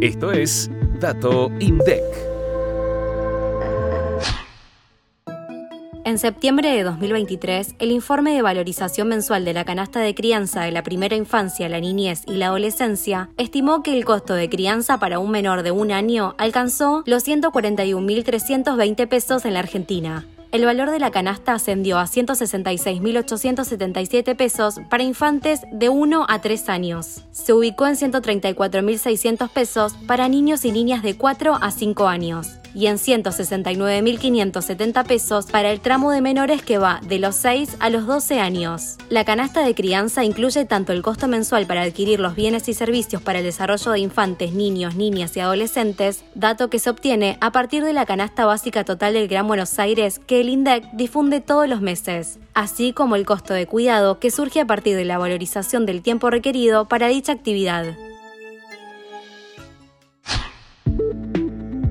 Esto es Dato INDEC. En septiembre de 2023, el informe de valorización mensual de la canasta de crianza de la primera infancia, la niñez y la adolescencia estimó que el costo de crianza para un menor de un año alcanzó los 141.320 pesos en la Argentina el valor de la canasta ascendió a 166.877 pesos para infantes de 1 a 3 años. Se ubicó en 134.600 pesos para niños y niñas de 4 a 5 años y en 169.570 pesos para el tramo de menores que va de los 6 a los 12 años. La canasta de crianza incluye tanto el costo mensual para adquirir los bienes y servicios para el desarrollo de infantes, niños, niñas y adolescentes, dato que se obtiene a partir de la canasta básica total del Gran Buenos Aires que el INDEC difunde todos los meses, así como el costo de cuidado que surge a partir de la valorización del tiempo requerido para dicha actividad.